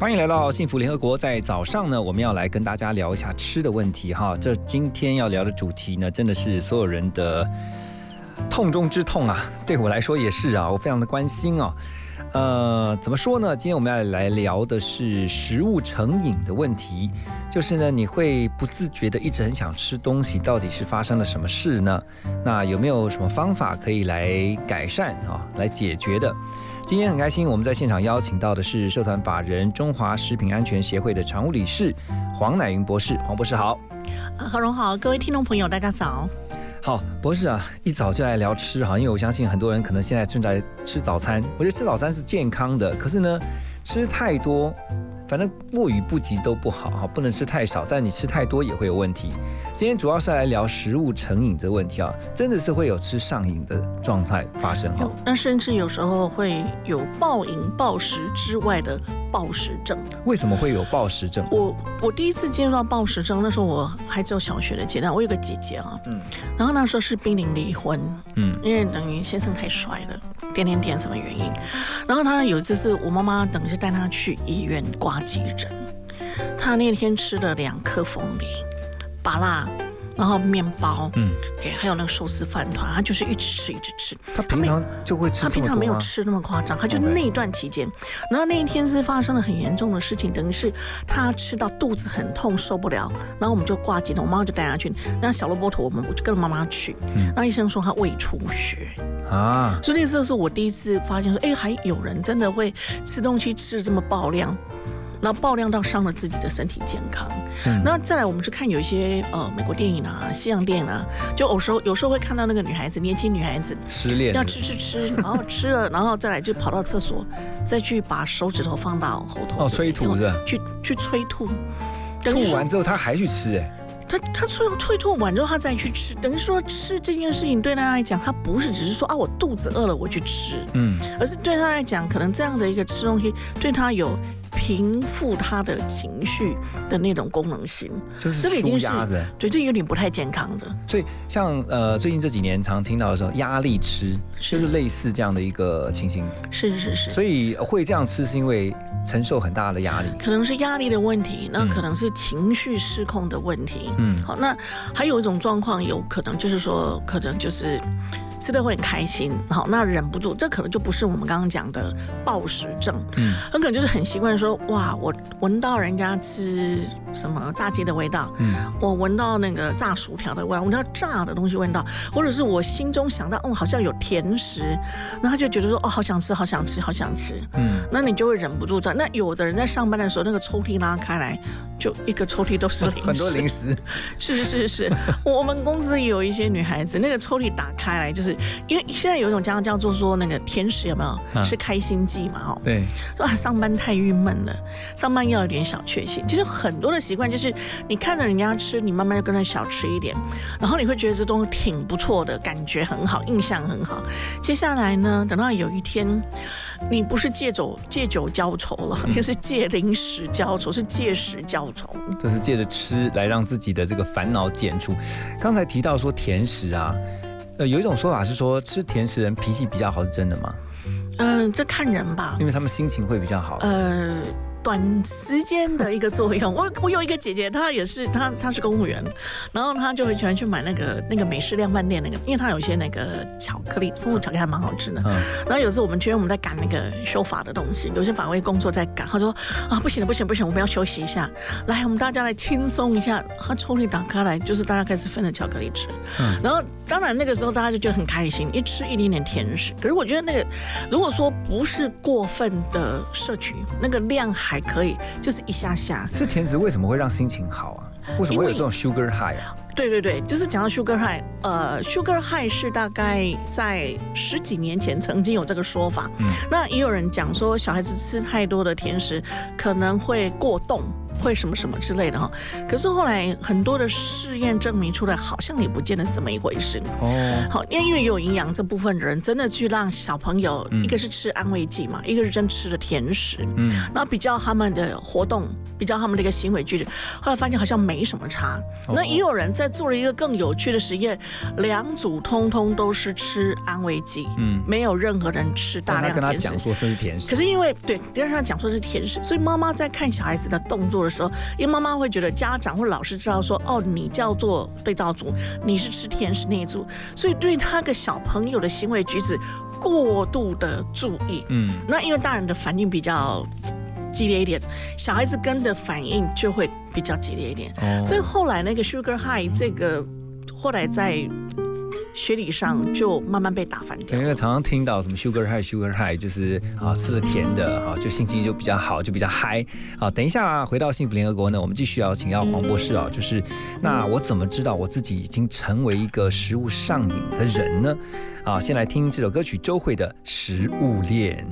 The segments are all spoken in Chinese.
欢迎来到幸福联合国。在早上呢，我们要来跟大家聊一下吃的问题哈。这今天要聊的主题呢，真的是所有人的痛中之痛啊！对我来说也是啊，我非常的关心哦。呃，怎么说呢？今天我们要来聊的是食物成瘾的问题，就是呢，你会不自觉的一直很想吃东西，到底是发生了什么事呢？那有没有什么方法可以来改善啊，来解决的？今天很开心，我们在现场邀请到的是社团法人中华食品安全协会的常务理事黄乃云博士。黄博士好。呃何荣好，各位听众朋友，大家早。好，博士啊，一早就来聊吃哈，因为我相信很多人可能现在正在吃早餐。我觉得吃早餐是健康的，可是呢，吃太多，反正过与不及都不好哈，不能吃太少，但你吃太多也会有问题。今天主要是来聊食物成瘾这个问题啊，真的是会有吃上瘾的状态发生哈。那甚至有时候会有暴饮暴食之外的暴食症。为什么会有暴食症？我我第一次接触到暴食症，那时候我还只有小学的阶段。我有个姐姐啊，嗯然后那时候是濒临离婚，嗯因为等于先生太帅了，点点点什么原因。然后她有一次是我妈妈等于是带她去医院挂急诊，她那天吃了两颗凤梨、把辣，然后面包，嗯，给还有那个寿司饭团，他就是一直吃一直吃。他平常就会吃他平？常没有吃那么夸张，他就那一段期间，然后那一天是发生了很严重的事情，等于是他吃到肚子很痛受不了，然后我们就挂急诊，我妈妈就带他去，那小萝卜头我们我就跟着妈妈去，嗯那医生说他胃出血，啊，所以那时候是我第一次发现说，哎，还有人真的会吃东西吃的这么爆量。然后爆量到伤了自己的身体健康。嗯。那再来，我们去看有一些呃美国电影啊、西洋电影啊，就有时候有时候会看到那个女孩子，年轻女孩子，失恋。要吃吃吃，然后吃了，然后再来就跑到厕所，再去把手指头放到喉头。哦催吐是吧？去去催吐，等吐完之后他还去吃？哎，他他催催吐完之后他再去吃，等于说吃这件事情对他来讲，他不是只是说啊我肚子饿了我去吃，嗯，而是对他来讲，可能这样的一个吃东西对他有平复他的情绪的那种功能性，就是舒这个已经是。对，这有点不太健康的。所以像呃最近这几年常听到的时候，压力吃就是类似这样的一个情形，是是是。所以会这样吃是因为承受很大的压力。可能是压力的问题，那嗯可能是情绪失控的问题。嗯好，那还有一种状况，有可能就是说，可能就是吃的会很开心，好，那忍不住，这可能就不是我们刚刚讲的暴食症，嗯很可能就是很习惯说，哇，我闻到人家吃什么炸鸡的味道，嗯我闻到那个炸薯条的味道，闻到炸的东西味道，或者是我心中想到，哦，好像有甜食，然后他就觉得说，哦，好想吃，好想吃，好想吃，嗯，那你就会忍不住在。那有的人在上班的时候，那个抽屉拉开来，就一个抽屉都是零食，很多零食，是是是，我们公司也有一些女孩子，那个抽屉打开来，就是因为现在有一种叫叫做说那个甜食有没有、嗯是开心剂嘛？哦，对，说啊上班太郁闷了，上班要有点小确幸。其实很多的习惯就是你看着人家吃，你慢慢就跟着小吃一点，然后你会觉得这东西挺不错的，感觉很好，印象很好。接下来呢，等到有一天，你不是借酒借酒浇愁了，嗯是借零食浇愁，是借食浇愁。就是借着吃来让自己的这个烦恼减除。刚才提到说甜食啊，呃，有一种说法是说吃甜食人脾气比较好，是真的吗？嗯，这看人吧。因为他们心情会比较好。呃，短时间的一个作用。我我有一个姐姐，她也是，她她是公务员，然后她就很喜欢去买那个那个美式量饭店那个，因为她有一些那个巧克力松露巧克力还蛮好吃的。嗯然后有时候我们觉得我们在赶那个修法的东西，有些法规工作在赶，她说啊不行了不行不行，我们要休息一下，来我们大家来轻松一下。她抽屉打开来，就是大家开始分着巧克力吃，嗯然后当然那个时候大家就觉得很开心，一吃一点点甜食。可是我觉得那个如果说不是过分的摄取，那个量还可以，就是一下下。吃甜食为什么会让心情好啊？为什么会有这种 sugar high 啊？对对对，就是讲到 sugar high，呃，sugar high 是大概在十几年前曾经有这个说法。嗯那也有人讲说，小孩子吃太多的甜食可能会过动。会什么什么之类的哈，可是后来很多的试验证明出来，好像也不见得是这么一回事。哦，好，因为因为有营养这部分的人，真的去让小朋友，嗯。一个是吃安慰剂嘛，一个是真吃的甜食，嗯，那比较他们的活动，比较他们的一个行为举止，后来发现好像没什么差。哦。那也有人在做了一个更有趣的实验，两组通通都是吃安慰剂，嗯。没有任何人吃大但他跟他。讲说这是甜食。可，是因为对，第二他讲说是甜食，所以妈妈在看小孩子的动作的时候，因为妈妈会觉得家长或老师知道说，哦，你叫做对照组，你是吃甜食那一组，所以对他个小朋友的行为举止过度的注意。嗯，那因为大人的反应比较激烈一点，小孩子跟着反应就会比较激烈一点。哦，所以后来那个 sugar high 这个后来在学理上就慢慢被打翻掉，因。为常常听到什么 sugar high sugar high，就是啊吃了甜的啊，就心情就比较好，就比较嗨。好，等一下回到幸福联合国呢，我们继续要请教黄博士啊，就是那我怎么知道我自己已经成为一个食物上瘾的人呢？啊，先来听这首歌曲周蕙的《食物链》。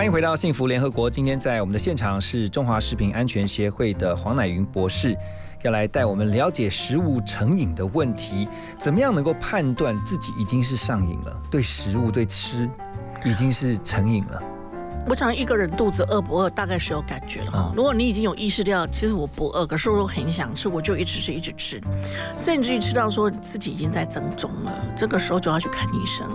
欢迎回到幸福联合国。今天在我们的现场是中华食品安全协会的黄乃云博士，要来带我们了解食物成瘾的问题。怎么样能够判断自己已经是上瘾了？对食物、对吃已经是成瘾了。我想一个人肚子饿不饿，大概是有感觉了。哈。如果你已经有意识到，其实我不饿，可是我很想吃，我就一直吃，一直吃，甚至于吃到说自己已经在增重了，这个时候就要去看医生，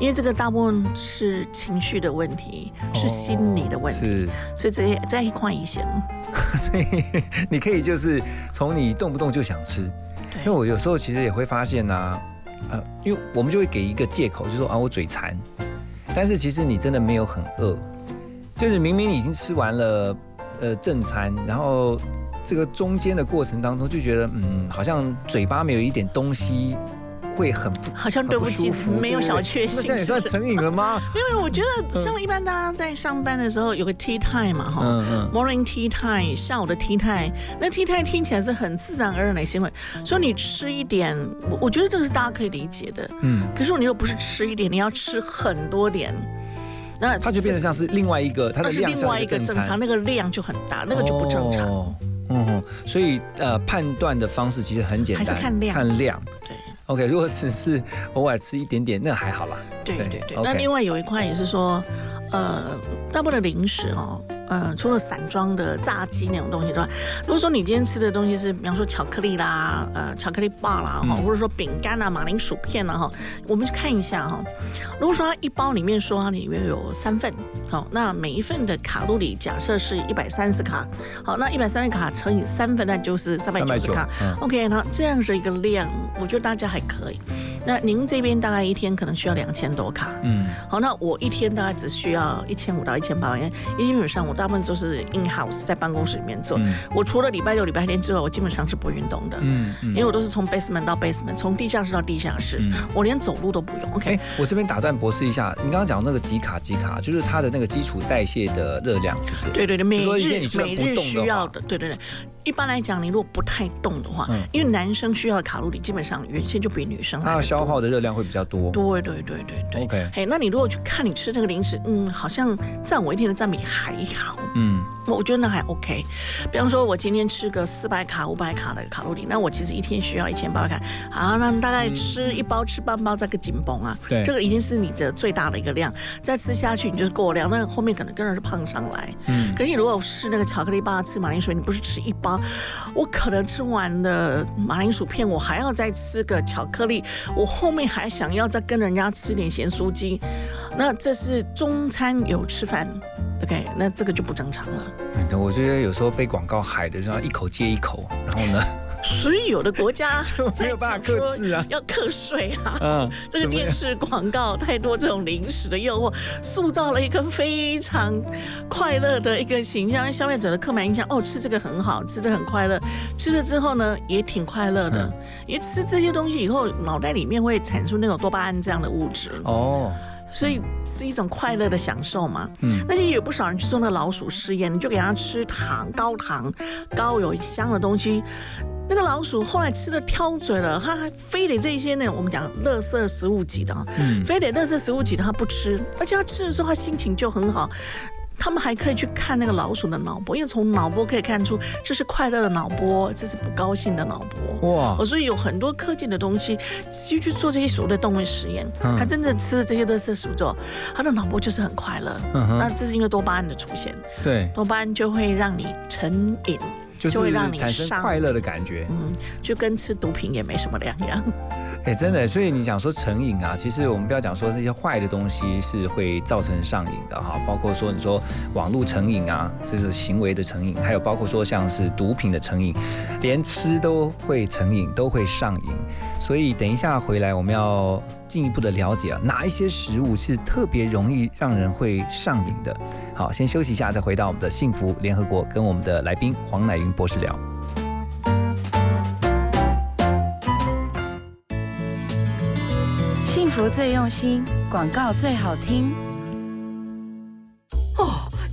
因为这个大部分是情绪的问题，是心理的问题，是，所以这些在一块医生。所以你可以就是从你动不动就想吃，因为我有时候其实也会发现呢，呃，因为我们就会给一个借口，就说啊我嘴馋，但是其实你真的没有很饿。就是明明已经吃完了，呃，正餐，然后这个中间的过程当中就觉得，嗯，好像嘴巴没有一点东西，会很好像对不起，没有小确幸，那这样也算成瘾了吗？因为我觉得像一般大家在上班的时候有个 tea time 嘛，哈，嗯嗯，morning tea time，下午的 tea time，那 tea time 听起来是很自然而然的行为，所以你吃一点，我我觉得这个是大家可以理解的，嗯，可是你又不是吃一点，你要吃很多点。那它就变得像是另外一个，它的量另外一个正常，那个量就很大，那个就不正常。嗯，所以呃，判断的方式其实很简单，还是看量。看量。对。OK，如果只是偶尔吃一点点，那还好啦。对对对。那另外有一块也是说，呃，大部分的零食哦。嗯，除了散装的炸鸡那种东西之外，如果说你今天吃的东西是，比方说巧克力啦，呃，巧克力棒啦，哈，或者说饼干啊、马铃薯片啦，哈，我们去看一下哈。如果说它一包里面说它里面有三份，好，那每一份的卡路里假设是一百三十卡，好，那一百三十卡乘以三份，那就是三百九十卡。OK，那这样的一个量，我觉得大家还可以。那您这边大概一天可能需要两千多卡，嗯，好，那我一天大概只需要一千五到一千八，因为基本上我大部分都是 in house 在办公室里面做。我除了礼拜六、礼拜天之外，我基本上是不运动的，嗯，嗯因为我都是从 basement 到 basement，从地下室到地下室，我连走路都不用。OK，我这边打断博士一下，你刚刚讲那个几卡几卡，就是它的那个基础代谢的热量，是不是？对对对，每日每日需要的，对对对。一般来讲，你如果不太动的话，因为男生需要的卡路里基本上原先就比女生他消耗的热量会比较多。对对对对对。OK，嘿，那你如果去看你吃那个零食，嗯，好像占我一天的占比还好。嗯，我觉得那还 OK。比方说，我今天吃个四百卡、五百卡的卡路里，那我其实一天需要一千八百卡。好，那大概吃一包、吃半包，再个紧绷啊。对，这个已经是你的最大的一个量，再吃下去你就是过量，那后面可能跟着是胖上来。嗯，可是你如果是那个巧克力棒、吃马铃薯，你不是吃一包，我。可能吃完的马铃薯片，我还要再吃个巧克力，我后面还想要再跟人家吃点咸酥鸡，那这是中餐有吃饭，OK，那这个就不正常了。我觉得有时候被广告害的，要一口接一口，然后呢？所以有的国家 没有办法克制啊，要课税啊。嗯，这个电视广告太多这种零食的诱惑，塑造了一个非常快乐的一个形象，消费者的刻板印象。哦，吃这个很好，吃的很快乐，吃了之后呢也挺快乐的。因为吃这些东西以后，脑袋里面会产出那种多巴胺这样的物质。哦。所以是一种快乐的享受嘛。嗯，那些有不少人去做那老鼠试验，你就给他吃糖，高糖、高有香的东西，那个老鼠后来吃的挑嘴了，它还非得这些呢，我们讲垃圾食物级的，嗯，非得垃圾食物级的它不吃，而且它吃的时候它心情就很好。他们还可以去看那个老鼠的脑波，因为从脑波可以看出这是快乐的脑波，这是不高兴的脑波。哇！所以有很多科技的东西，就去做这些所谓的动物实验。他真的吃了这些乐色食物之后，他的脑波就是很快乐。嗯那这是因为多巴胺的出现。对。多巴胺就会让你成瘾，就会让你产生快乐的感觉。嗯，就跟吃毒品也没什么两样。哎，真的，所以你讲说成瘾啊，其实我们不要讲说这些坏的东西是会造成上瘾的哈，包括说你说网络成瘾啊，这是行为的成瘾，还有包括说像是毒品的成瘾，连吃都会成瘾，都会上瘾。所以等一下回来，我们要进一步的了解啊，哪一些食物是特别容易让人会上瘾的。好，先休息一下，再回到我们的幸福联合国，跟我们的来宾黄乃云博士聊。图最用心，广告最好听。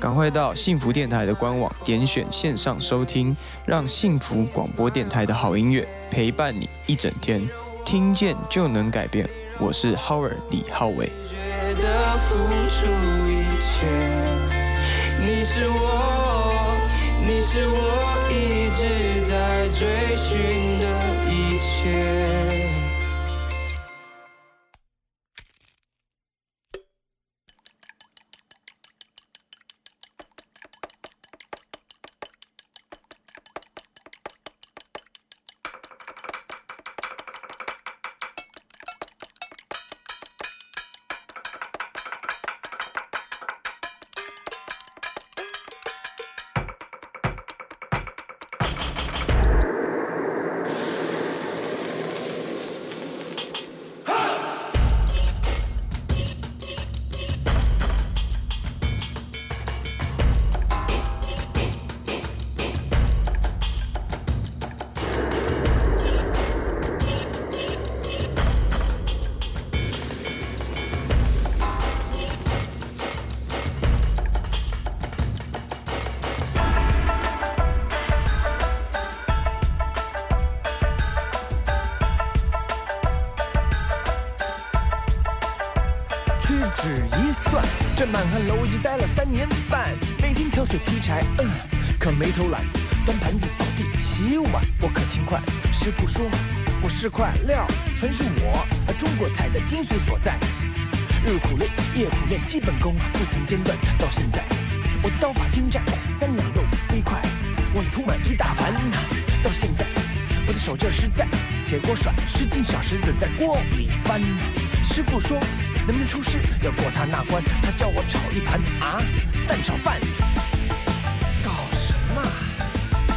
赶快到幸福电台的官网点选线上收听，让幸福广播电台的好音乐陪伴你一整天，听见就能改变。我是 Howard 李浩伟。你是我，你是我一直在追寻的一切。这满汉楼已经待了三年半，每天挑水劈柴，嗯，可没偷懒，端盘子、扫地、洗碗，我可勤快。师傅说我是块料，全是我中国菜的精髓所在。日苦练，夜苦练，基本功不曾间断，到现在我的刀法精湛，三两肉飞快，我已铺满一大盘。到现在我的手劲实在，铁锅甩十斤小石子在锅里翻。师傅说。能不能出师要过他那关？他叫我炒一盘啊蛋炒饭。搞什么？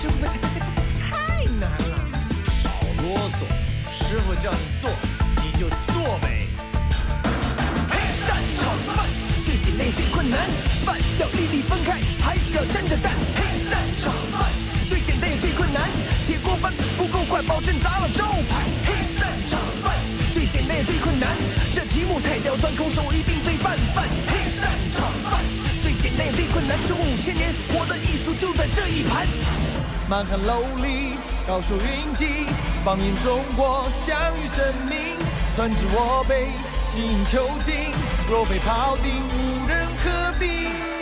这会不会太难了？少啰嗦，师傅叫你做你就做呗。嘿，蛋炒饭最简单也最困难，饭要粒粒分开，还要沾着蛋。嘿，蛋炒饭最简单也最困难，铁锅翻不够快，保证砸了招题目太刁钻，空手艺并非拌饭。黑蛋炒饭最简单也最困难，中五千年活的艺术就在这一盘。满汉楼里高手云集，放眼中国享誉盛名。专指我辈精益求精，若非庖丁无人可比。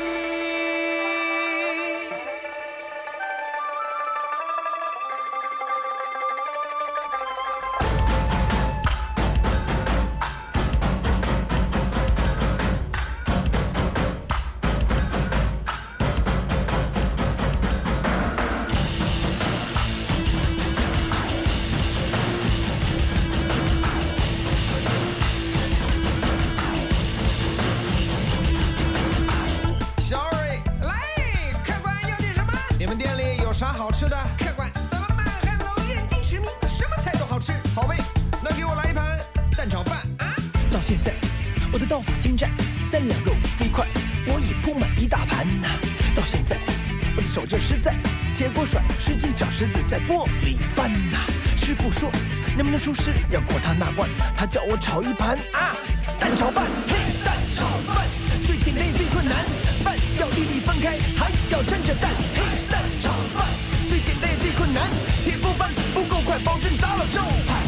现在我的刀法精湛，三两肉飞快，我已铺满一大盘。到现在我的手劲实在，铁锅甩，十斤小石子在锅里翻呐。师傅说能不能出师要过他那关，他叫我炒一盘啊，蛋炒饭，嘿，蛋炒饭最简单也最困难，饭要粒粒分开，还要沾着蛋，嘿，蛋炒饭最简单也最困难，铁锅翻不够快，保证砸了招牌。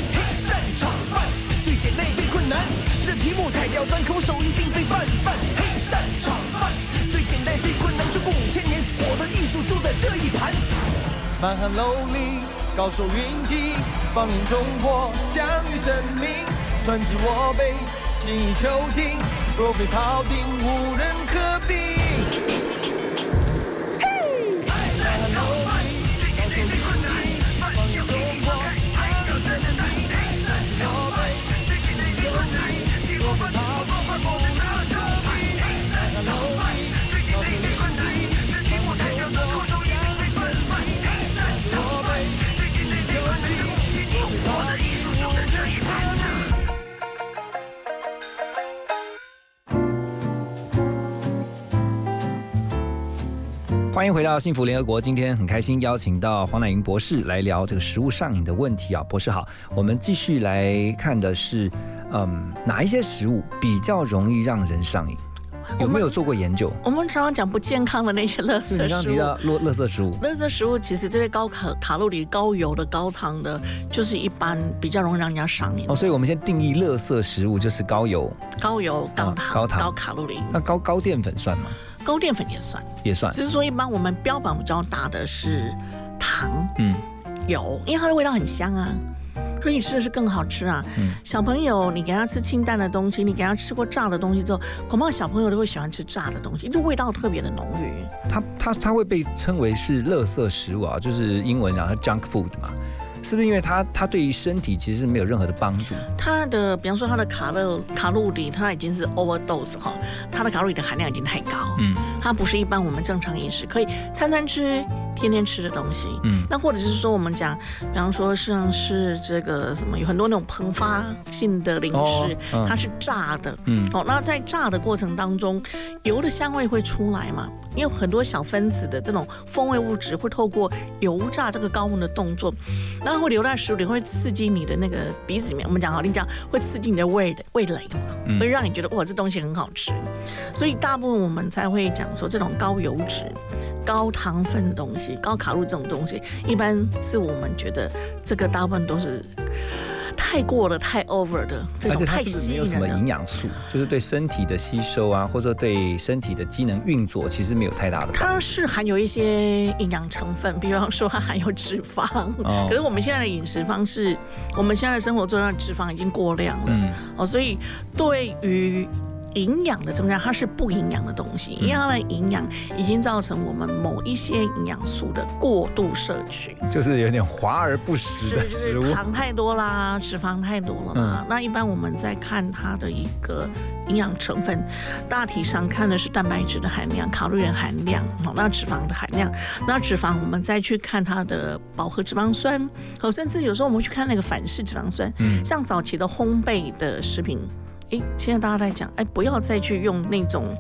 这题目太刁钻，空手一定非拌饭，嘿蛋炒饭最简单最困难，中国五千年我的艺术就在这一盘，满汉楼里。高手云集，放眼中国，享誉盛名，传至我辈，精益求精，若非庖丁，无人可比。欢迎回到幸福联合国。今天很开心邀请到黄乃云博士来聊这个食物上瘾的问题啊。博士好，我们继续来看的是，嗯，哪一些食物比较容易让人上瘾？有没有做过研究？我们常常讲不健康的那些垃圾你刚刚食物。提到垃垃圾食物，垃圾食物其实这些高卡卡路里、高油的、高糖的，就是一般比较容易让人家上瘾。哦，所以我们先定义垃圾食物就是高油、高油、高糖、高糖高卡路里，那高高淀粉算吗？高淀粉也算。也算。只是说，一般我们标榜比较大的是糖、嗯油，因为它的味道很香啊，所以你吃的是更好吃啊。嗯小朋友，你给他吃清淡的东西，你给他吃过炸的东西之后，恐怕小朋友都会喜欢吃炸的东西，因为味道特别的浓郁。它它它会被称为是垃圾食物啊，就是英文讲它 junk food 嘛，是不是因为它它对于身体其实是没有任何的帮助？它的，比方说它的卡乐卡路里，它已经是 overdose 哈，它的卡路里的含量已经太高，嗯它不是一般我们正常饮食可以餐餐吃、天天吃的东西。嗯那或者是说我们讲，比方说像是这个什么，有很多那种膨发性的零食，它是炸的，嗯哦，那在炸的过程当中，油的香味会出来嘛？因为很多小分子的这种风味物质会透过油炸这个高温的动作，然后会留在食物里，会刺激你的那个鼻子里面。我们讲好你讲，会刺激你的味味蕾嘛，嗯会让你觉得哇，这东西很好吃。所以大部分我们才会讲说，这种高油脂、高糖分的东西、高卡路这种东西，一般是我们觉得这个大部分都是太过了、太 over 的，这种太没有什么。营养素，就是对身体的吸收啊，或者对身体的机能运作，其实没有太大的。它是含有一些营养成分，比方说它含有脂肪。哦可是我们现在的饮食方式，我们现在的生活作上的脂肪已经过量了。嗯哦，所以对于营养的增加，它是不营养的东西，因为它的营养已经造成我们某一些营养素的过度摄取。就是有点华而不实的是食物。糖太多啦，脂肪太多了啦。嗯那一般我们在看它的一个营养成分，大体上看的是蛋白质的含量、卡路里含量，好，那脂肪的含量。那脂肪我们再去看它的饱和脂肪酸，哦，甚至有时候我们去看那个反式脂肪酸，嗯像早期的烘焙的食品。诶，现在大家在讲，哎，不要再去用那种，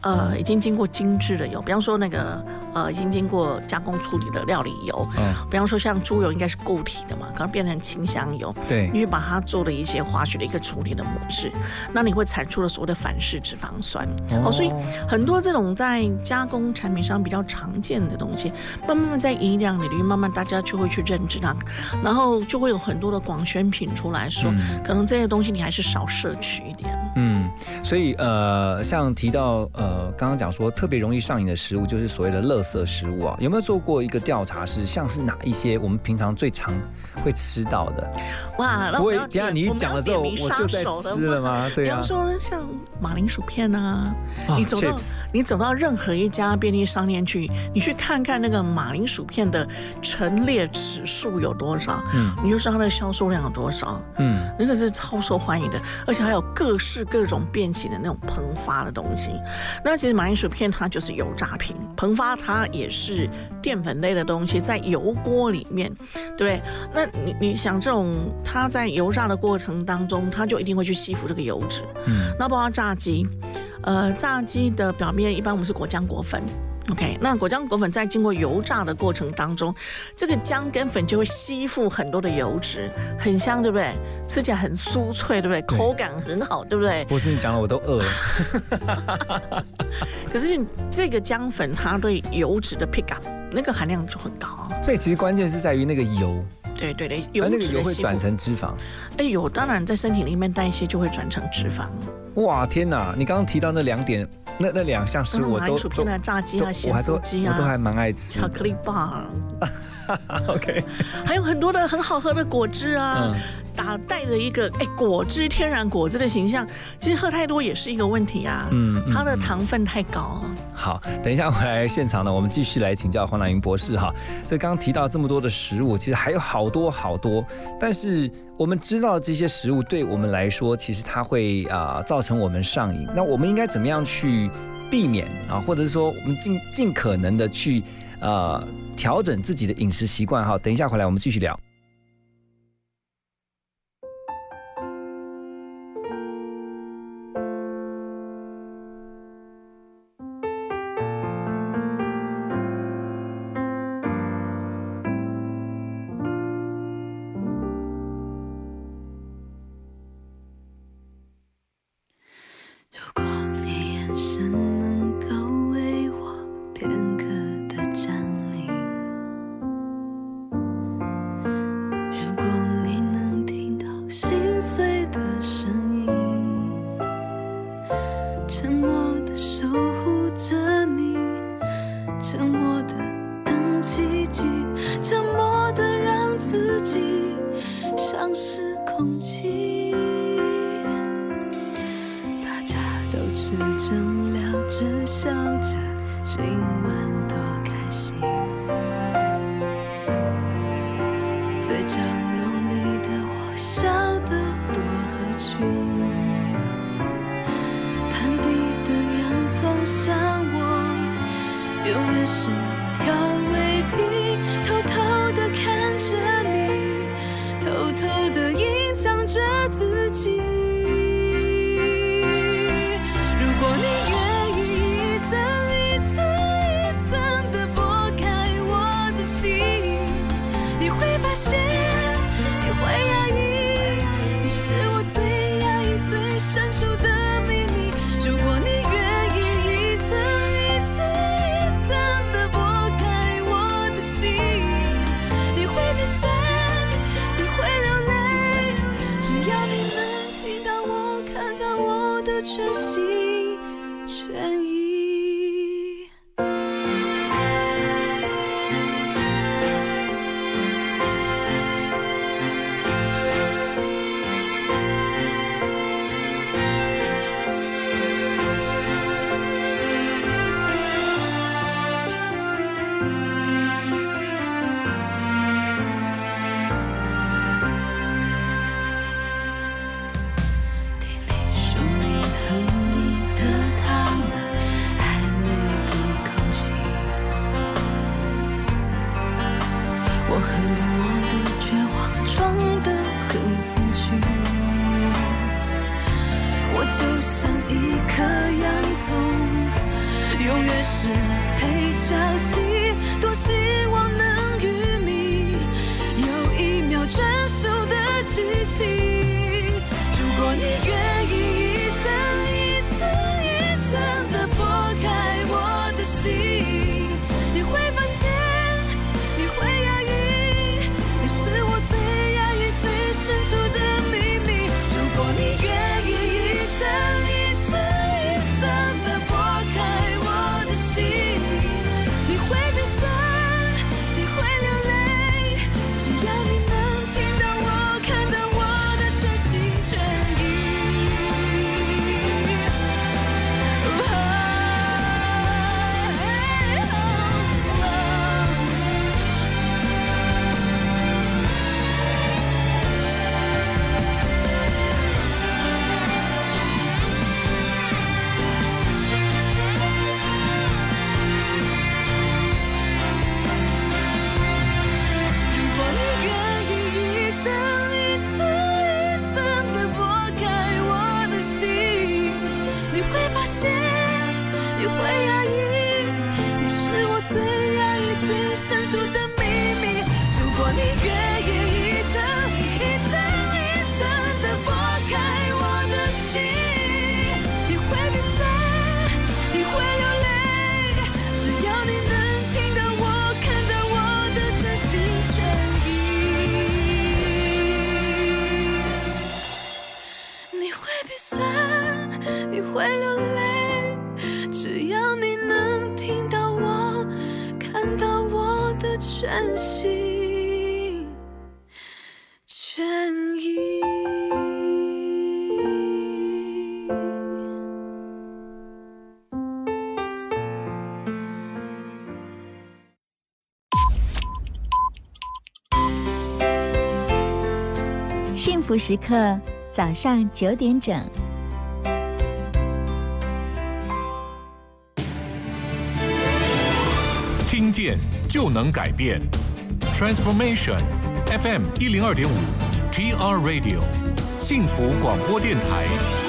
呃，已经经过精致的油，比方说那个，呃，已经经过加工处理的料理油，嗯。比方说像猪油应该是固体的嘛，可能变成清香油，对。你去把它做了一些化学的一个处理的模式，那你会产出了所谓的反式脂肪酸。哦。哦，所以很多这种在加工产品上比较常见的东西，慢慢慢在营养领域，慢慢大家就会去认知它，然后就会有很多的广宣品出来说，嗯。可能这些东西你还是少摄取一点。嗯，所以呃，像提到呃，刚刚讲说特别容易上瘾的食物，就是所谓的垃圾食物啊。有没有做过一个调查是，像是哪一些我们平常最常会吃到的？哇，那不会，等下你讲了之后，我就在吃了吗？对啊比方，说像马铃薯片啊，啊你走到你走到任何一家便利商店去，你去看看那个马铃薯片的陈列指数有多少，嗯你就知道它的销售量有多少。嗯，那个是超受欢迎的，而且还有各式各种变形的那种膨发的东西。那其实马铃薯片它就是油炸品，膨发它也是淀粉类的东西，在油锅里面，对不对？那你你想这种它在油炸的过程当中，它就一定会去吸附这个油脂。嗯，那包括炸鸡，呃，炸鸡的表面一般我们是果浆果粉。OK，那果浆果粉在经过油炸的过程当中，这个姜跟粉就会吸附很多的油脂，很香，对不对？吃起来很酥脆，对不对？口感很好，对不对？不是你讲了，我都饿了。可是这个姜粉它对油脂的 pick up 那个含量就很高。所以其实关键是在于那个油，对对对，而油那个油会转成脂肪。哎油当然在身体里面代谢就会转成脂肪。哇，天哪！你刚刚提到那两点，那那两项食物我都都铃薯片啊、炸鸡啊、咸鸡啊，我都还蛮爱吃。巧克力棒，OK，还有很多的很好喝的果汁啊，嗯打带着一个哎果汁天然果汁的形象，其实喝太多也是一个问题啊。嗯嗯它的糖分太高。好，等一下回来现场呢，我们继续来请教黄乃云博士哈。这刚刚提到这么多的食物，其实还有好多好多，但是我们知道这些食物对我们来说，其实它会啊、造成我们上瘾。那我们应该怎么样去避免啊？或者是说，我们尽尽可能的去啊调整自己的饮食习惯哈。等一下回来我们继续聊。福时刻，早上九点整。听见就能改变，Transformation FM 一零二点五，TR Radio 幸福广播电台。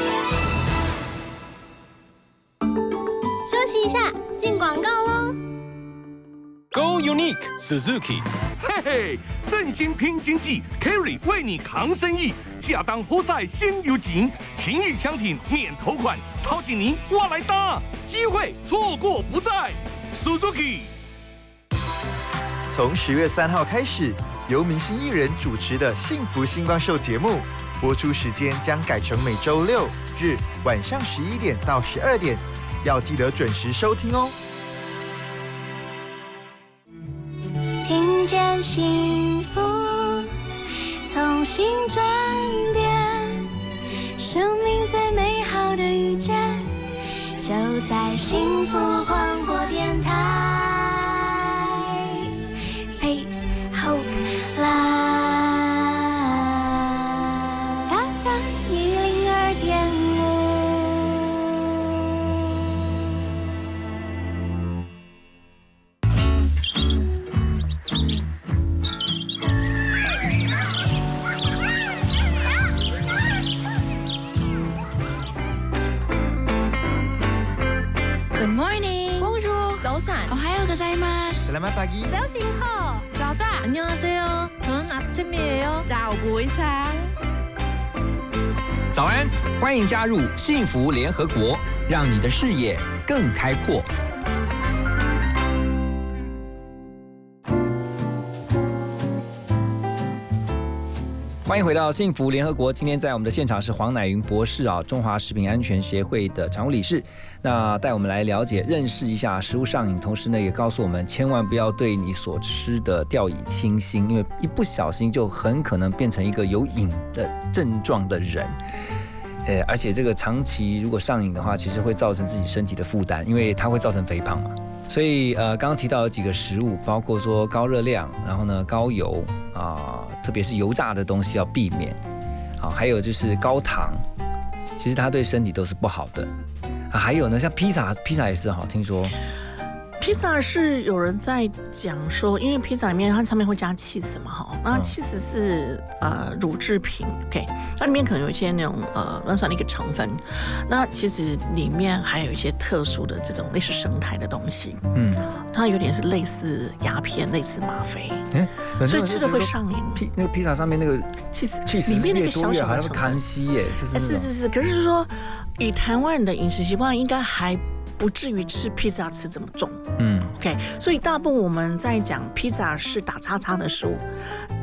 Suzuki。嘿嘿，振兴拼经济，Kerry 为你扛生意，亚当活塞先有景，情谊相挺免头款，掏紧您我来搭，机会错过不再，Suzuki。从十月三号开始，由明星艺人主持的《幸福星光秀》节目播出时间将改成每周六日晚上十一点到十二点，要记得准时收听哦。见幸福，从心转变，生命最美好的遇见，就在幸福广播电台。마스. Selamat pagi. 早醒好。早安。안녕하세요。저는아침이에요。 早부상。早安，欢迎加入幸福联合国，让你的视野更开阔。 欢迎回到幸福联合国。今天在我们的现场是黄乃云博士啊，中华食品安全协会的常务理事。那带我们来了解、认识一下食物上瘾，同时呢，也告诉我们千万不要对你所吃的掉以轻心，因为一不小心就很可能变成一个有瘾的症状的人。呃，而且这个长期如果上瘾的话，其实会造成自己身体的负担，因为它会造成肥胖嘛。所以呃，刚刚提到有几个食物，包括说高热量，然后呢高油啊、特别是油炸的东西要避免。好，还有就是高糖，其实它对身体都是不好的。啊，还有呢，像披萨，披萨也是哈，听说披萨是有人在讲说，因为披萨里面它上面会加 cheese 嘛，哈，那嗯。cheese 是呃乳制品，OK，它里面可能有一些那种呃软酸的一个成分，那其实里面还有一些特殊的这种类似生态的东西，嗯，它有点是类似鸦片、类似吗啡，哎，所以吃的会上瘾。披那个披萨上面那个 cheese cheese 里面那个小小的像成分。康熙耶，就是是是是，可是说以台湾人的饮食习惯，应该还不至于吃披萨吃这么重。嗯 OK，所以大部分我们在讲披萨是打叉叉的食物，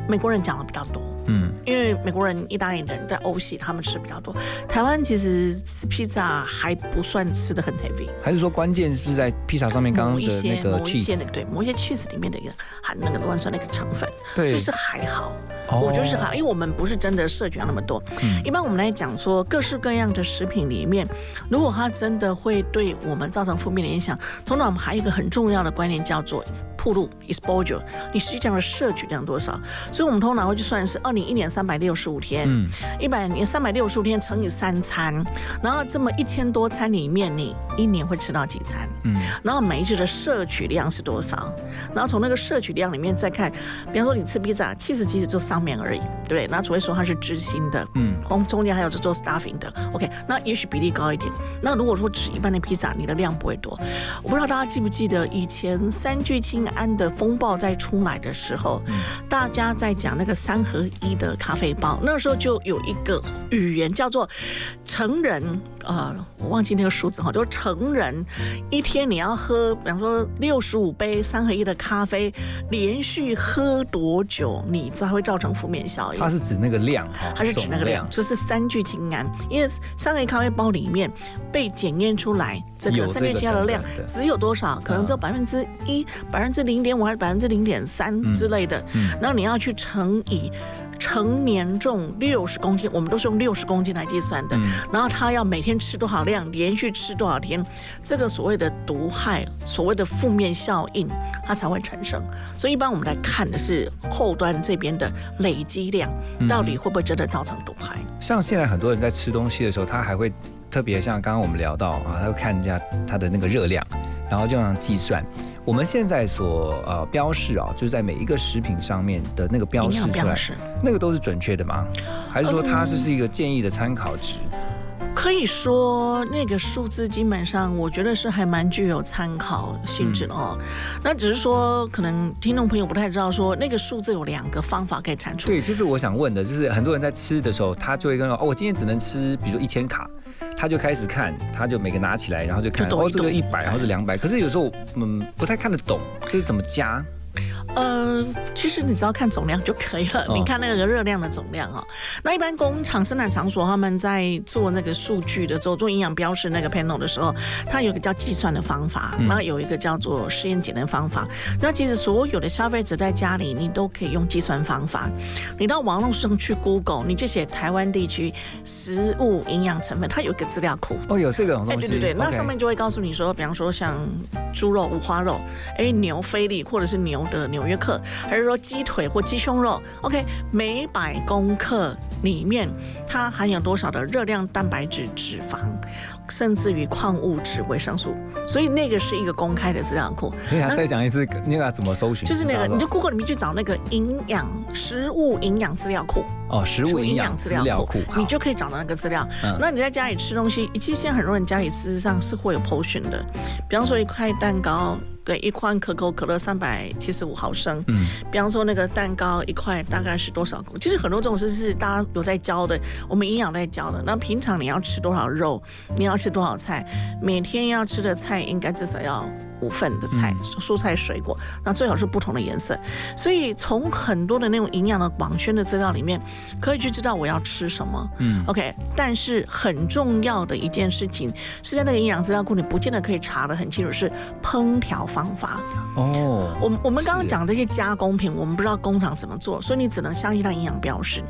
美国人讲的比较多。嗯因为美国人、意大利人在欧系他们吃比较多，台湾其实吃披萨还不算吃的很 heavy，还是说关键是在披萨上面刚刚一些的那个某一些 cheese？那个对某一些 cheese 里面的一个含那个氨酸那个成分，对所以是还好。哦我觉得是还好，因为我们不是真的摄取量那么多。嗯一般我们来讲说，各式各样的食品里面，如果它真的会对我们造成负面的影响，通常我们还有一个很重要的观念叫做铺路 exposure，你实际上的摄取量多少？所以我们通常会去算是二零一年三百六十五天，嗯一百年三百六十五天乘以三餐，然后这么一千多餐里面，你一年会吃到几餐？嗯然后每一次的摄取量是多少？然后从那个摄取量里面再看，比方说你吃披萨，七十其实就上面而已，对不对？那除非说它是知心的，嗯中中间还有是做 stuffing 的，OK，那也许比例高一点。那如果说只是一般的披萨，你的量不会多。我不知道大家记不记得以前三聚氰胺的风暴在出来的时候，大家在讲那个三合一的咖啡包，那时候就有一个语言叫做成人呃，我忘记那个数字哈，就是成人一天你要喝，比方说六十五杯三合一的咖啡，连续喝多久，你才会造成负面效应？它是指那个量哈，它是指那个量，就是三聚氰胺，因为三合一咖啡包里面被检验出来这个三聚氰胺的量只有多少？可能只有百分之一、百分之零点五还是百分之零点三之类的。然后你要去乘以。成年重六十公斤，我们都是用六十公斤来计算的。然后他要每天吃多少量，连续吃多少天，这个所谓的毒害，所谓的负面效应，它才会产生。所以一般我们来看的是后端这边的累积量，到底会不会真的造成毒害？像现在很多人在吃东西的时候，他还会特别像刚刚我们聊到啊，他会看一下他的那个热量，然后就这样计算。我们现在所呃标示啊，就是在每一个食品上面的那个标示出来，那个都是准确的吗？还是说它这是一个建议的参考值？可以说那个数字基本上，我觉得是还蛮具有参考性质的哦。那只是说，可能听众朋友不太知道，说那个数字有两个方法可以产出。对，就是我想问的，就是很多人在吃的时候，他就会跟说，哦，我今天只能吃，比如说一千卡。他就开始看，他就每个拿起来，然后就看哦，这个一百，或者两百。可是有时候嗯不太看得懂，这是怎么加？呃，其实你只要看总量就可以了。你看那个热量的总量哦。那一般工厂、生产场所他们在做那个数据的时候，做营养标示那个 panel 的时候，它有个叫计算的方法，然后有一个叫做实验检验方法。那其实所有的消费者在家里，你都可以用计算方法。你到网络上去 Google，你就写台湾地区食物营养成分，它有一个资料库。哦，有这个东西。对对对，那上面就会告诉你说，比方说像猪肉、五花肉，哎，牛菲力或者是牛的。纽约客，还是说鸡腿或鸡胸肉？OK，每百公克里面它含有多少的热量、蛋白质、脂肪，甚至于矿物质、维生素？所以那个是一个公开的资料库。你再讲一次，那个怎么搜寻？就是那个，你就 Google 里面去找那个营养食物营养资料库。哦，食物营养资料库，你就可以找到那个资料。那你在家里吃东西，其实现在很多人家里事实上是会有 portion 的，比方说一块蛋糕。对，一罐可口可乐三百七十五毫升。嗯，比方说那个蛋糕一块大概是多少其实很多这种事是大家有在教的，我们营养在教的。那平常你要吃多少肉，你要吃多少菜，每天要吃的菜应该至少要。五份的菜，蔬菜水果，那最好是不同的颜色。所以从很多的那种营养的网宣的资料里面，可以去知道我要吃什么。嗯，OK。但是很重要的一件事情是在那个营养资料库，你不见得可以查得很清楚，是烹调方法。哦，我我们刚刚讲这些加工品，我们不知道工厂怎么做，所以你只能相信它营养标识。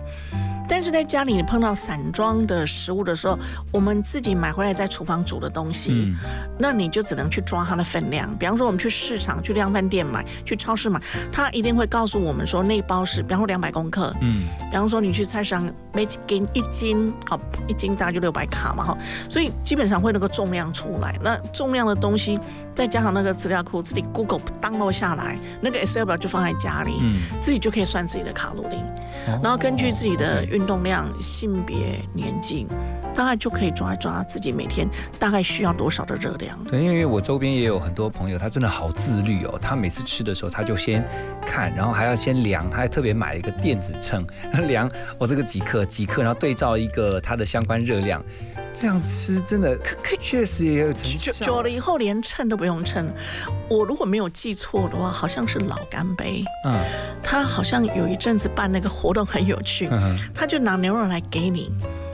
但是在家里你碰到散装的食物的时候，我们自己买回来在厨房煮的东西，那你就只能去抓它的分量。比方说我们去市场、去量贩店买、去超市买，他一定会告诉我们说那包是，比方说两百公克。嗯。比方说你去菜市场每斤一斤，好，一斤大概就六百卡嘛，哈。所以基本上会那个重量出来。那重量的东西再加上那个资料库，自己 Google download 下来，那个 Excel 表就放在家里，嗯自己就可以算自己的卡路里，然后根据自己的运动量、性别、年纪，大概就可以抓一抓自己每天大概需要多少的热量。对，因为我周边也有很多朋友，他真的好自律哦。他每次吃的时候，他就先看，然后还要先量，他还特别买了一个电子秤，量我这个几克几克，然后对照一个它的相关热量，这样吃真的可确实也有成效。久了以后连称都不用称。我如果没有记错的话，好像是老干杯，嗯，他好像有一阵子办那个活动很有趣。他就拿牛肉来给你，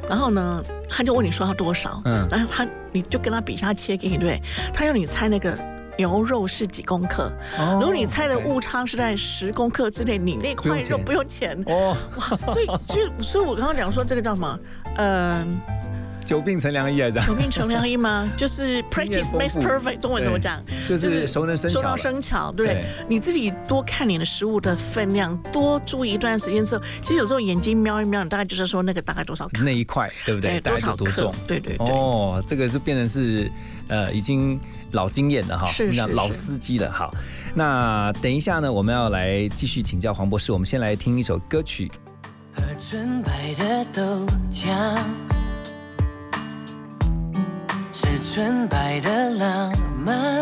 然后呢，他就问你说要多少，嗯，然后他你就跟他比下切给你，对，他要你猜那个牛肉是几公克，如果你猜的误差是在十公克之内，你那块肉不用钱。哦，所以就所以我刚刚讲说这个叫什么，嗯。久病成良医啊，这样。久病成良医吗？就是 practice makes perfect，中文怎么讲？就是熟能生巧。熟能生巧，对。你自己多看你的食物的分量，多注意一段时间之后，其实有时候眼睛瞄一瞄，你大概就是说那个大概多少克？那一块对不对？多少克？对对对。哦，这个是变成是呃已经老经验了哈，是是老司机了。好，那等一下呢，我们要来继续请教黄博士，我们先来听一首歌曲。喝纯白的豆浆。纯白的浪漫，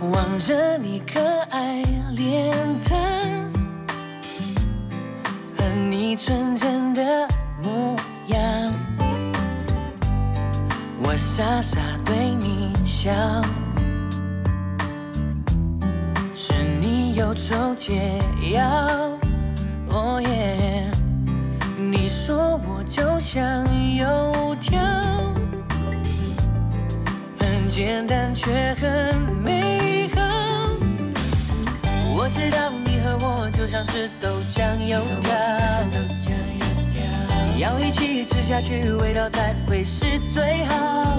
望着你可爱脸蛋和你纯真的模样。我傻傻对你笑，是你有抽解药，哦耶！你说我就像油条，很简单却很美好。我知道你和我就像是豆浆油条，要一起吃下去，味道才会是最好。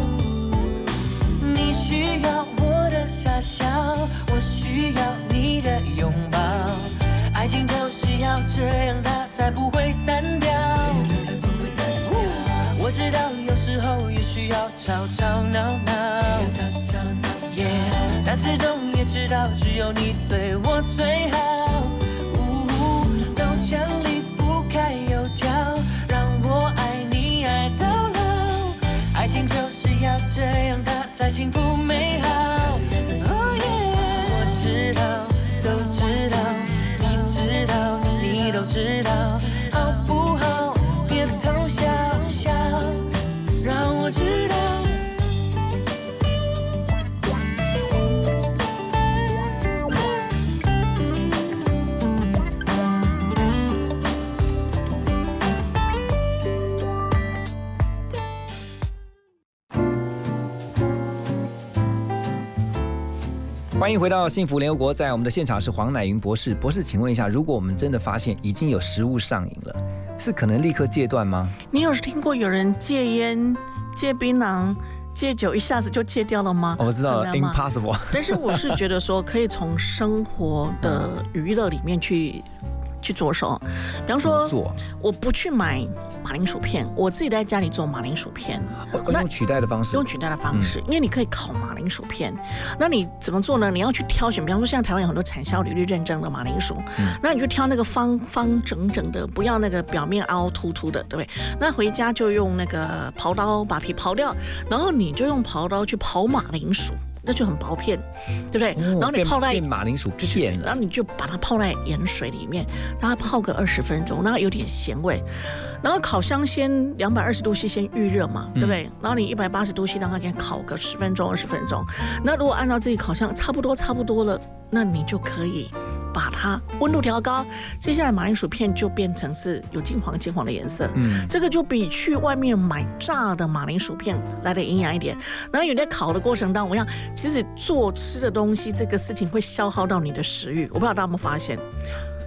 你需要我的傻笑，我需要你的拥抱。爱情就是要这样，它才不会单要吵吵闹闹，但始终也知道只有你对我最好。呜豆浆离不开油条，让我爱你爱到老。爱情就是要这样，它才幸福美好。欢迎回到幸福联合国，在我们的现场是黄乃云博士。博士，请问一下，如果我们真的发现已经有食物上瘾了，是可能立刻戒断吗？你有听过有人戒烟、戒槟榔、戒酒，一下子就戒掉了吗？哦我知道了，impossible。但是我是觉得说，可以从生活的娱乐里面去去着手。比方说我不去买马铃薯片，我自己在家里做马铃薯片。哦用取代的方式，用取代的方式，因为你可以烤马铃薯片。那你怎么做呢？你要去挑选，比方说现在台湾有很多产销履历认证的马铃薯，那你就挑那个方方整整的，不要那个表面凹凸凸的，对不对？那回家就用那个刨刀把皮刨掉，然后你就用刨刀去刨马铃薯。那就很薄片，对不对？然后你泡在马铃薯片然后你就把它泡在盐水里面，让它泡个二十分钟，让它有点咸味。然后烤箱先两百二十度 C 先预热嘛，对不对？然后你一百八十度 C 让它先烤个十分钟、二十分钟。那如果按照自己烤箱差不多差不多了，那你就可以把它温度调高。接下来马铃薯片就变成是有金黄金黄的颜色，嗯这个就比去外面买炸的马铃薯片来的营养一点。然后你在烤的过程当中，我想其实做吃的东西这个事情会消耗到你的食欲，我不知道大家有没有发现，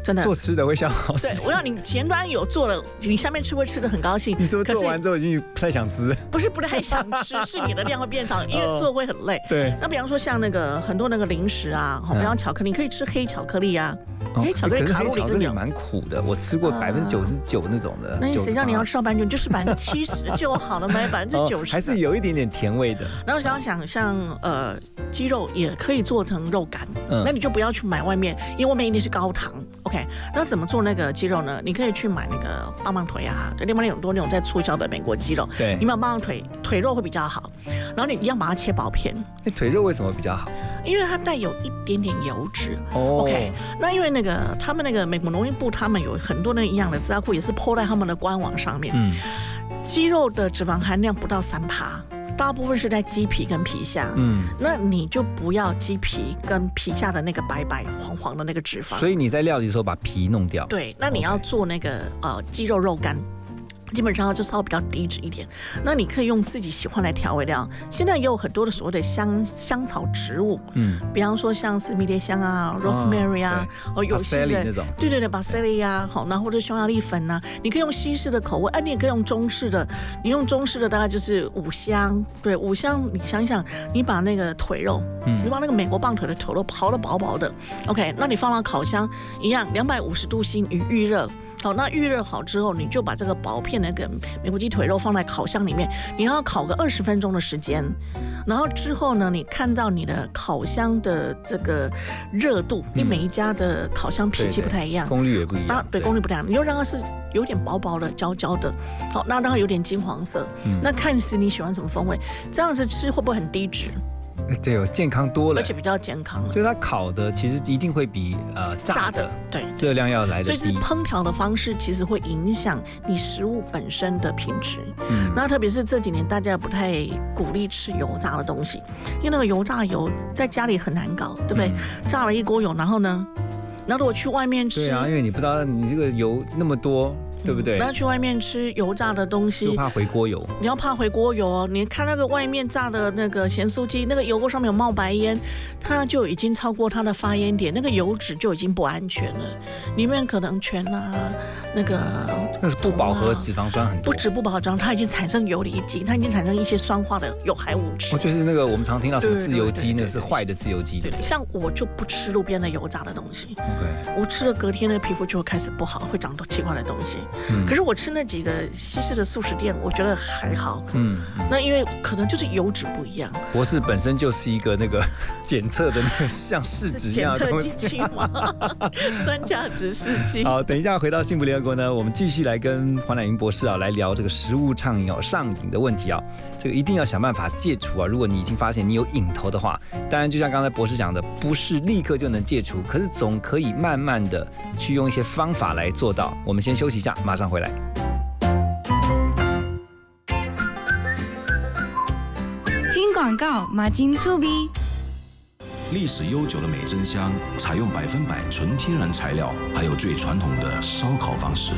真的做吃的会消耗。对，我让你前端有做了，你下面吃会吃的很高兴。你说做完之后已经不太想吃，不是不太想吃，是你的量会变少，因为 哦做会很累。对那比方说像那个很多那个零食啊，好，嗯比方巧克力，可以吃黑巧克力啊，哦黑巧克力黑巧克力路里更。蛮苦的，我吃过啊百分之九十九那种的。那你谁叫你要90%上班就就是 百分之七十就好了，买百分之九十。哦还是有一点点甜味的。然后刚刚想像呃鸡肉也可以做成肉干，嗯那你就不要去买外面，因为外面一定是高糖。OK，那怎么做那个鸡肉呢？你可以去买那个棒棒腿啊，对，另外有很多那种在促销的美国鸡肉，对你买棒棒腿腿肉会比较好，然后你一样把它切薄片，那腿肉为什么比较好？因为它带有一点点油脂。哦 OK，那因为那个他们那个美国农业部他们有很多那营养的资料库，也是 PO 在他们的官网上面。嗯，鸡肉的脂肪含量不到三趴，大部分是在鸡皮跟皮下。嗯，那你就不要鸡皮跟皮下的那个白白黄黄的那个脂肪。所以你在料理的时候把皮弄掉。对，那你要做那个呃鸡肉肉干。基本上就稍微比较低脂一点，那你可以用自己喜欢的调味料。现在也有很多的所谓的香香草植物，嗯，比方说像是迷迭香啊、rosemary 啊，哦，有些种。对对对，basil 呀，好，那或者匈牙利粉呐、你可以用西式的口味，哎、你也可以用中式的。你用中式的大概就是五香，对，五香，你想想，你把那个腿肉，嗯。你把那个美国棒腿的腿肉刨的薄薄的，OK，那你放到烤箱一样，两百五十度 C 预预热。好，那预热好之后，你就把这个薄片的那个美国鸡腿肉放在烤箱里面，你要烤个二十分钟的时间。然后之后呢，你看到你的烤箱的这个热度，因为每一家的烤箱脾气不太一样，功率也不一样。那对，功率不太一样，你就让它是有点薄薄的、焦焦的，好，那让它有点金黄色。嗯那看是你喜欢什么风味，这样子吃会不会很低脂？对哦，健康多了，而且比较健康了。所以它烤的其实一定会比呃炸的对热量要来所以是。烹调的方式，其实会影响你食物本身的品质。嗯那特别是这几年，大家不太鼓励吃油炸的东西，因为那个油炸油在家里很难搞，对不对？炸了一锅油，然后呢，然后如果去外面吃，对啊，因为你不知道你这个油那么多，对不对然？后去外面吃油炸的东西，又怕回锅油。你要怕回锅油哦，你看那个外面炸的那个咸酥鸡，那个油锅上面有冒白烟，它就已经超过它的发烟点，那个油脂就已经不安全了，里面可能全啊那个那是不饱和脂肪酸很多不。止不饱和，它已经产生游离基，它已经产生一些酸化的有害物质哦，。就是那个我们常听到什么自由基，那是坏的自由基，对不对像我就不吃路边的油炸的东西，？OK，我吃了隔天那个皮肤就会开始不好，会长到奇怪的东西。嗯可是我吃那几个西式的素食店，我觉得还好。嗯，那因为可能就是油脂不一样，博士本身就是一个那个 检测的那个像试纸一样的东西。机器吗？酸价值试剂。好，等一下回到幸福联合国呢，我们继续来跟黄乃云博士啊来聊这个食物畅饮哦上瘾的问题啊，这个一定要想办法戒除啊。如果你已经发现你有瘾头的话，当然就像刚才博士讲的，不是立刻就能戒除，可是总可以慢慢的去用一些方法来做到。我们先休息一下，马上回来。听广告，马金醋鼻。历史悠久的美珍香，采用百分百纯天然材料，还有最传统的烧烤方式，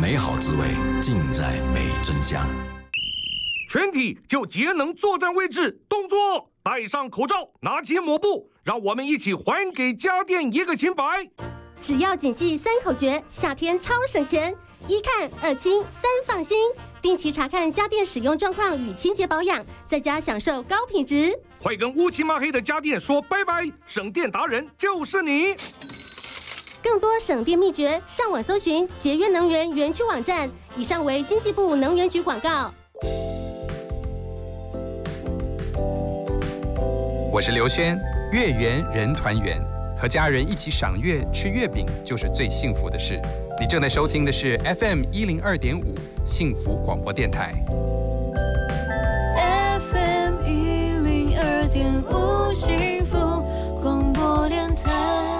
美好滋味尽在美珍香。全体就节能作战位置，动作，戴上口罩，拿起抹布，让我们一起还给家电一个清白。只要谨记三口诀，夏天超省钱。一看二清三放心，定期查看家电使用状况与清洁保养，在家享受高品质。快跟乌漆嘛黑的家电说拜拜，省电达人就是你。更多省电秘诀，上网搜寻节约能源园区网站。以上为经济部能源局广告。我是刘轩，月圆人团圆，和家人一起赏月吃月饼就是最幸福的事。你正在收听的是 FM 一零二点五幸福广播电台。FM 一零二点五幸福广播电台。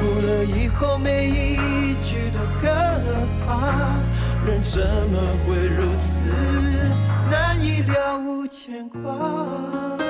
哭了以后每一句都可怕，人怎么会如此难以了无牵挂？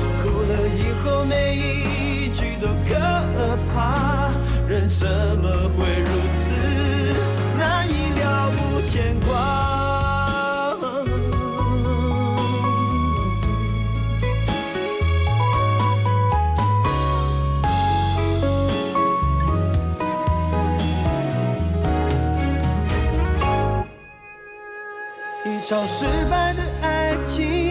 了以后每一句都可怕。人怎么会如此难以了无牵挂？一场失败的爱情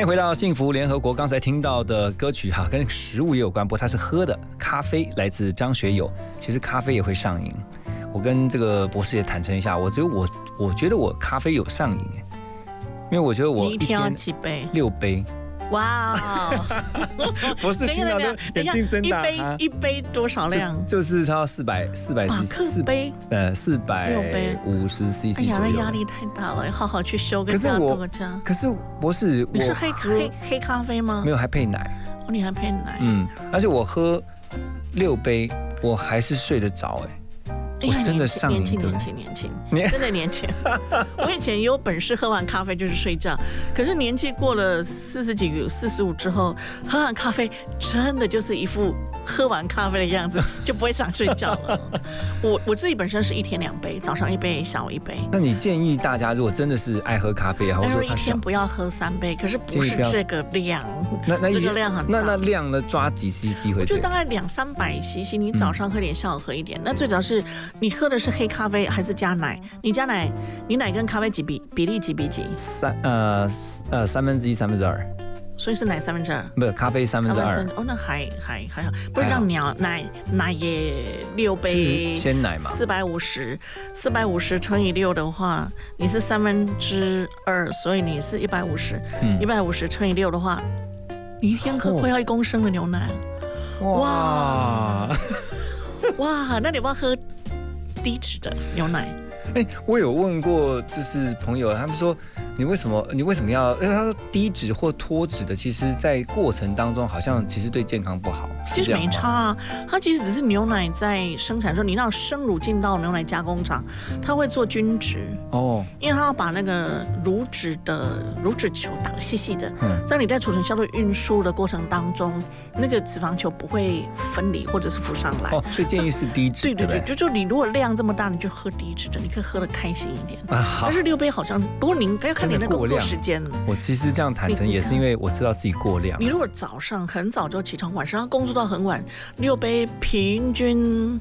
欢迎回到幸福联合国。刚才听到的歌曲哈，跟食物也有关，不过它是喝的咖啡，来自张学友。其实咖啡也会上瘾。我跟这个博士也坦诚一下，我只有我我觉得我咖啡有上瘾哎，因为我觉得我你一天要几杯？六杯。哇 不是听到就眼睛睁大。一杯一杯多少量？就是超四百四百四杯，呃，四百五十 CC 左右。哎呀，那压力太大了，要好好去修个家，多个家。可是博士，你是黑黑黑咖啡吗？没有，还配奶。哦，你还配奶？嗯，而且我喝六杯，我还是睡得着哎。我真的上瘾，年轻年轻年轻，真的年轻。我以前也有本事，喝完咖啡就是睡觉。可是年纪过了四十几、四十五之后，喝完咖啡真的就是一副喝完咖啡的样子，就不会想睡觉了。我我自己本身是一天两杯，早上一杯，下午一杯。那你建议大家，如果真的是爱喝咖啡，或者说一天不要喝三杯，可是不是这个量。那那这个量很那那量呢？抓几 CC 回去？就大概两三百 CC。你早上喝点，下午喝一点。那最主要是。你喝的是黑咖啡还是加奶？你加奶，你奶跟咖啡几比比例几比几？三呃呃三分之一三分之二，所以是奶三分之二，不是咖啡三分之二。哦，那还还还好，不是让鸟奶奶也六杯鲜奶嘛？四百五十，四百五十乘以六的话，你是三分之二，所以你是一百五十，一百五十乘以六的话，你一天喝快要一公升的牛奶。哇哇，那你不要喝。低脂的牛奶。哎，我有问过，就是朋友，他们说。你为什么？你为什么要？因为他说低脂或脱脂的，其实在过程当中好像其实对健康不好。其实没差啊，它其实只是牛奶在生产的时候，你让生乳进到牛奶加工厂，它会做均值哦，因为它要把那个乳脂的乳脂球打的细细的，嗯在你在储存、消毒、运输的过程当中，那个脂肪球不会分离或者是浮上来。哦，所以建议是低脂。对对对，就就你如果量这么大，你就喝低脂的，你可以喝的开心一点。啊，好。但是六杯好像是，不过您该看。你那个做时间，我其实这样坦诚也是因为我知道自己过量。你如果早上很早就起床，晚上工作到很晚，六杯平均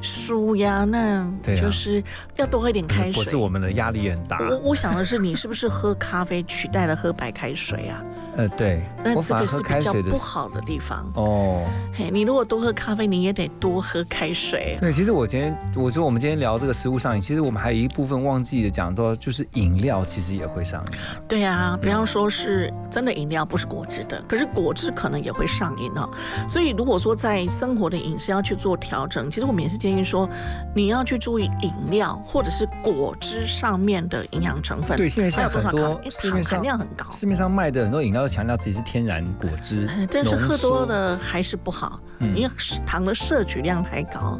舒压，那就是要多喝一点开水。我是我们的压力很大。我我想的是，你是不是喝咖啡取代了喝白开水啊？呃，对。那这个是比较不好的地方哦。嘿，你如果多喝咖啡，你也得多喝开水。对，其实我今天我说我们今天聊这个食物上瘾，其实我们还有一部分忘记的讲到，就是饮料其实也会。上瘾，对啊，比方说是真的饮料，不是果汁的，可是果汁可能也会上瘾哦。所以如果说在生活的饮食要去做调整，其实我们也是建议说，你要去注意饮料或者是果汁上面的营养成分。对，现在像很多市面上量很高，市面上卖的很多饮料都强调自己是天然果汁，但是喝多了还是不好，因为糖的摄取量太高。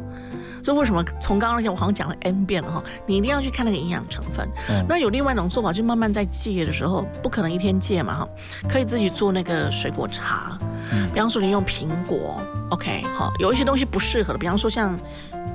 所以为什么从刚刚那些我好像讲了 n 遍了哈？你一定要去看那个营养成分。那有另外一种做法，就慢慢在戒的时候，不可能一天戒嘛哈，可以自己做那个水果茶。比方说你用苹果 OK，好，有一些东西不适合的，比方说像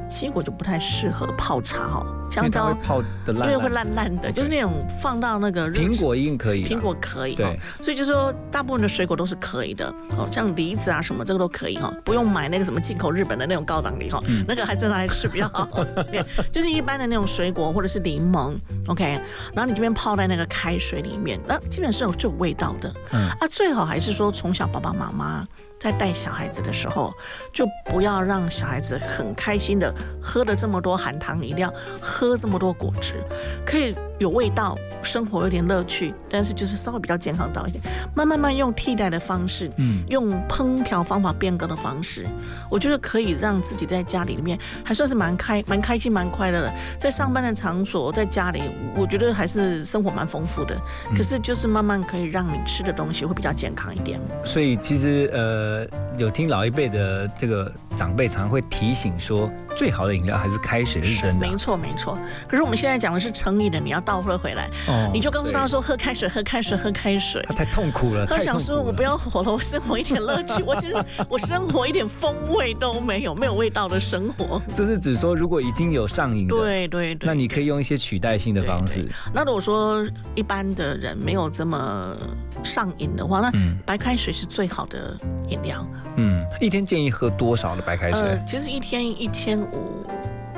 奇异果就不太适合泡茶哈，因为它会泡的烂烂，因为会烂烂的，就是那种放到那个苹果一定可以，苹果可以哈对，所以就说大部分的水果都是可以的，哦，像梨子啊什么这个都可以哈，不用买那个什么进口日本的那种高档梨哈，嗯。那个还是拿来吃比较好。对，就是一般的那种水果或者是柠檬，OK，然后你这边泡在那个开水里面，那基本上是有就有味道的。嗯。啊，最好还是说从小爸爸妈妈在带小孩子的时候，就不要让小孩子很开心的喝了这么多含糖饮料，喝这么多果汁，可以有味道，生活有点乐趣，但是就是稍微比较健康到一点，慢慢慢用替代的方式，嗯用烹调方法变革的方式，我觉得可以让自己在家里里面还算是蛮开、蛮开心、蛮快乐的。在上班的场所，在家里，我觉得还是生活蛮丰富的。可是就是慢慢可以让你吃的东西会比较健康一点。所以其实呃，有听老一辈的这个长辈常会提醒说，最好的饮料还是开水，是真的啊。没错没错。可是我们现在讲的是成瘾的，你要倒回回来，哦你就告诉他说喝开水，喝开水，喝开水。他太痛苦了，他想说，我不要活了，我生活一点乐趣。我其实 我生活一点风味都没有，没有味道的生活。这是指说，如果已经有上瘾的，对对对那你可以用一些取代性的方式。那如果说一般的人没有这么上瘾的话，那白开水是最好的饮料。嗯，一天建议喝多少的白开水？呃，其实一天一千五。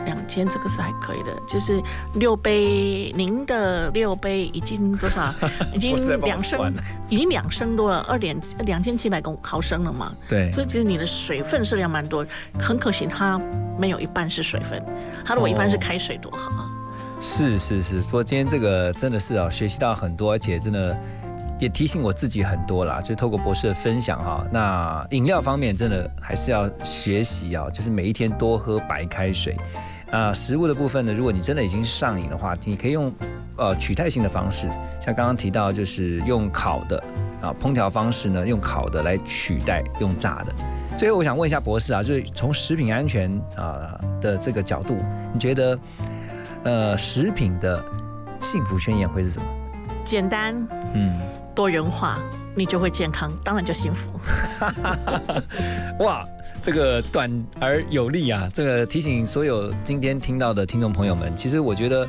两千这个是还可以的，就是六杯，您的六杯已经多少？已经两升，已经两升多了，二点两千七百公毫升了嘛。对所以其实你的水分是量蛮多，很可惜它没有一半是水分，它如果一半是开水多好啊。是是是，不过今天这个真的是啊，学习到很多，而且真的也提醒我自己很多啦。就透过博士的分享哈，那饮料方面真的还是要学习啊，就是每一天多喝白开水。啊，食物的部分呢，如果你真的已经上瘾的话，你可以用呃取代性的方式，像刚刚提到，就是用烤的啊，烹调方式呢，用烤的来取代用炸的。最后，我想问一下博士啊，就是从食品安全啊的这个角度，你觉得呃食品的幸福宣言会是什么？简单，嗯，多元化，你就会健康，当然就幸福。哇，这个短而有力啊！这个提醒所有今天听到的听众朋友们，其实我觉得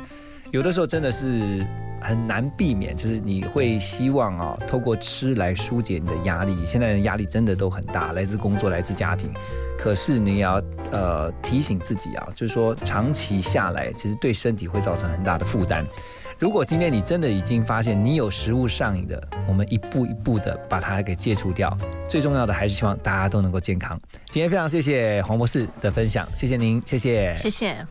有的时候真的是很难避免，就是你会希望啊，透过吃来疏解你的压力。现在的压力真的都很大，来自工作，来自家庭。可是你也要呃提醒自己啊，就是说长期下来，其实对身体会造成很大的负担。如果今天你真的已经发现你有食物上瘾的，我们一步一步的把它给戒除掉。最重要的还是希望大家都能够健康。今天非常谢谢黄博士的分享，谢谢您，谢谢，谢谢。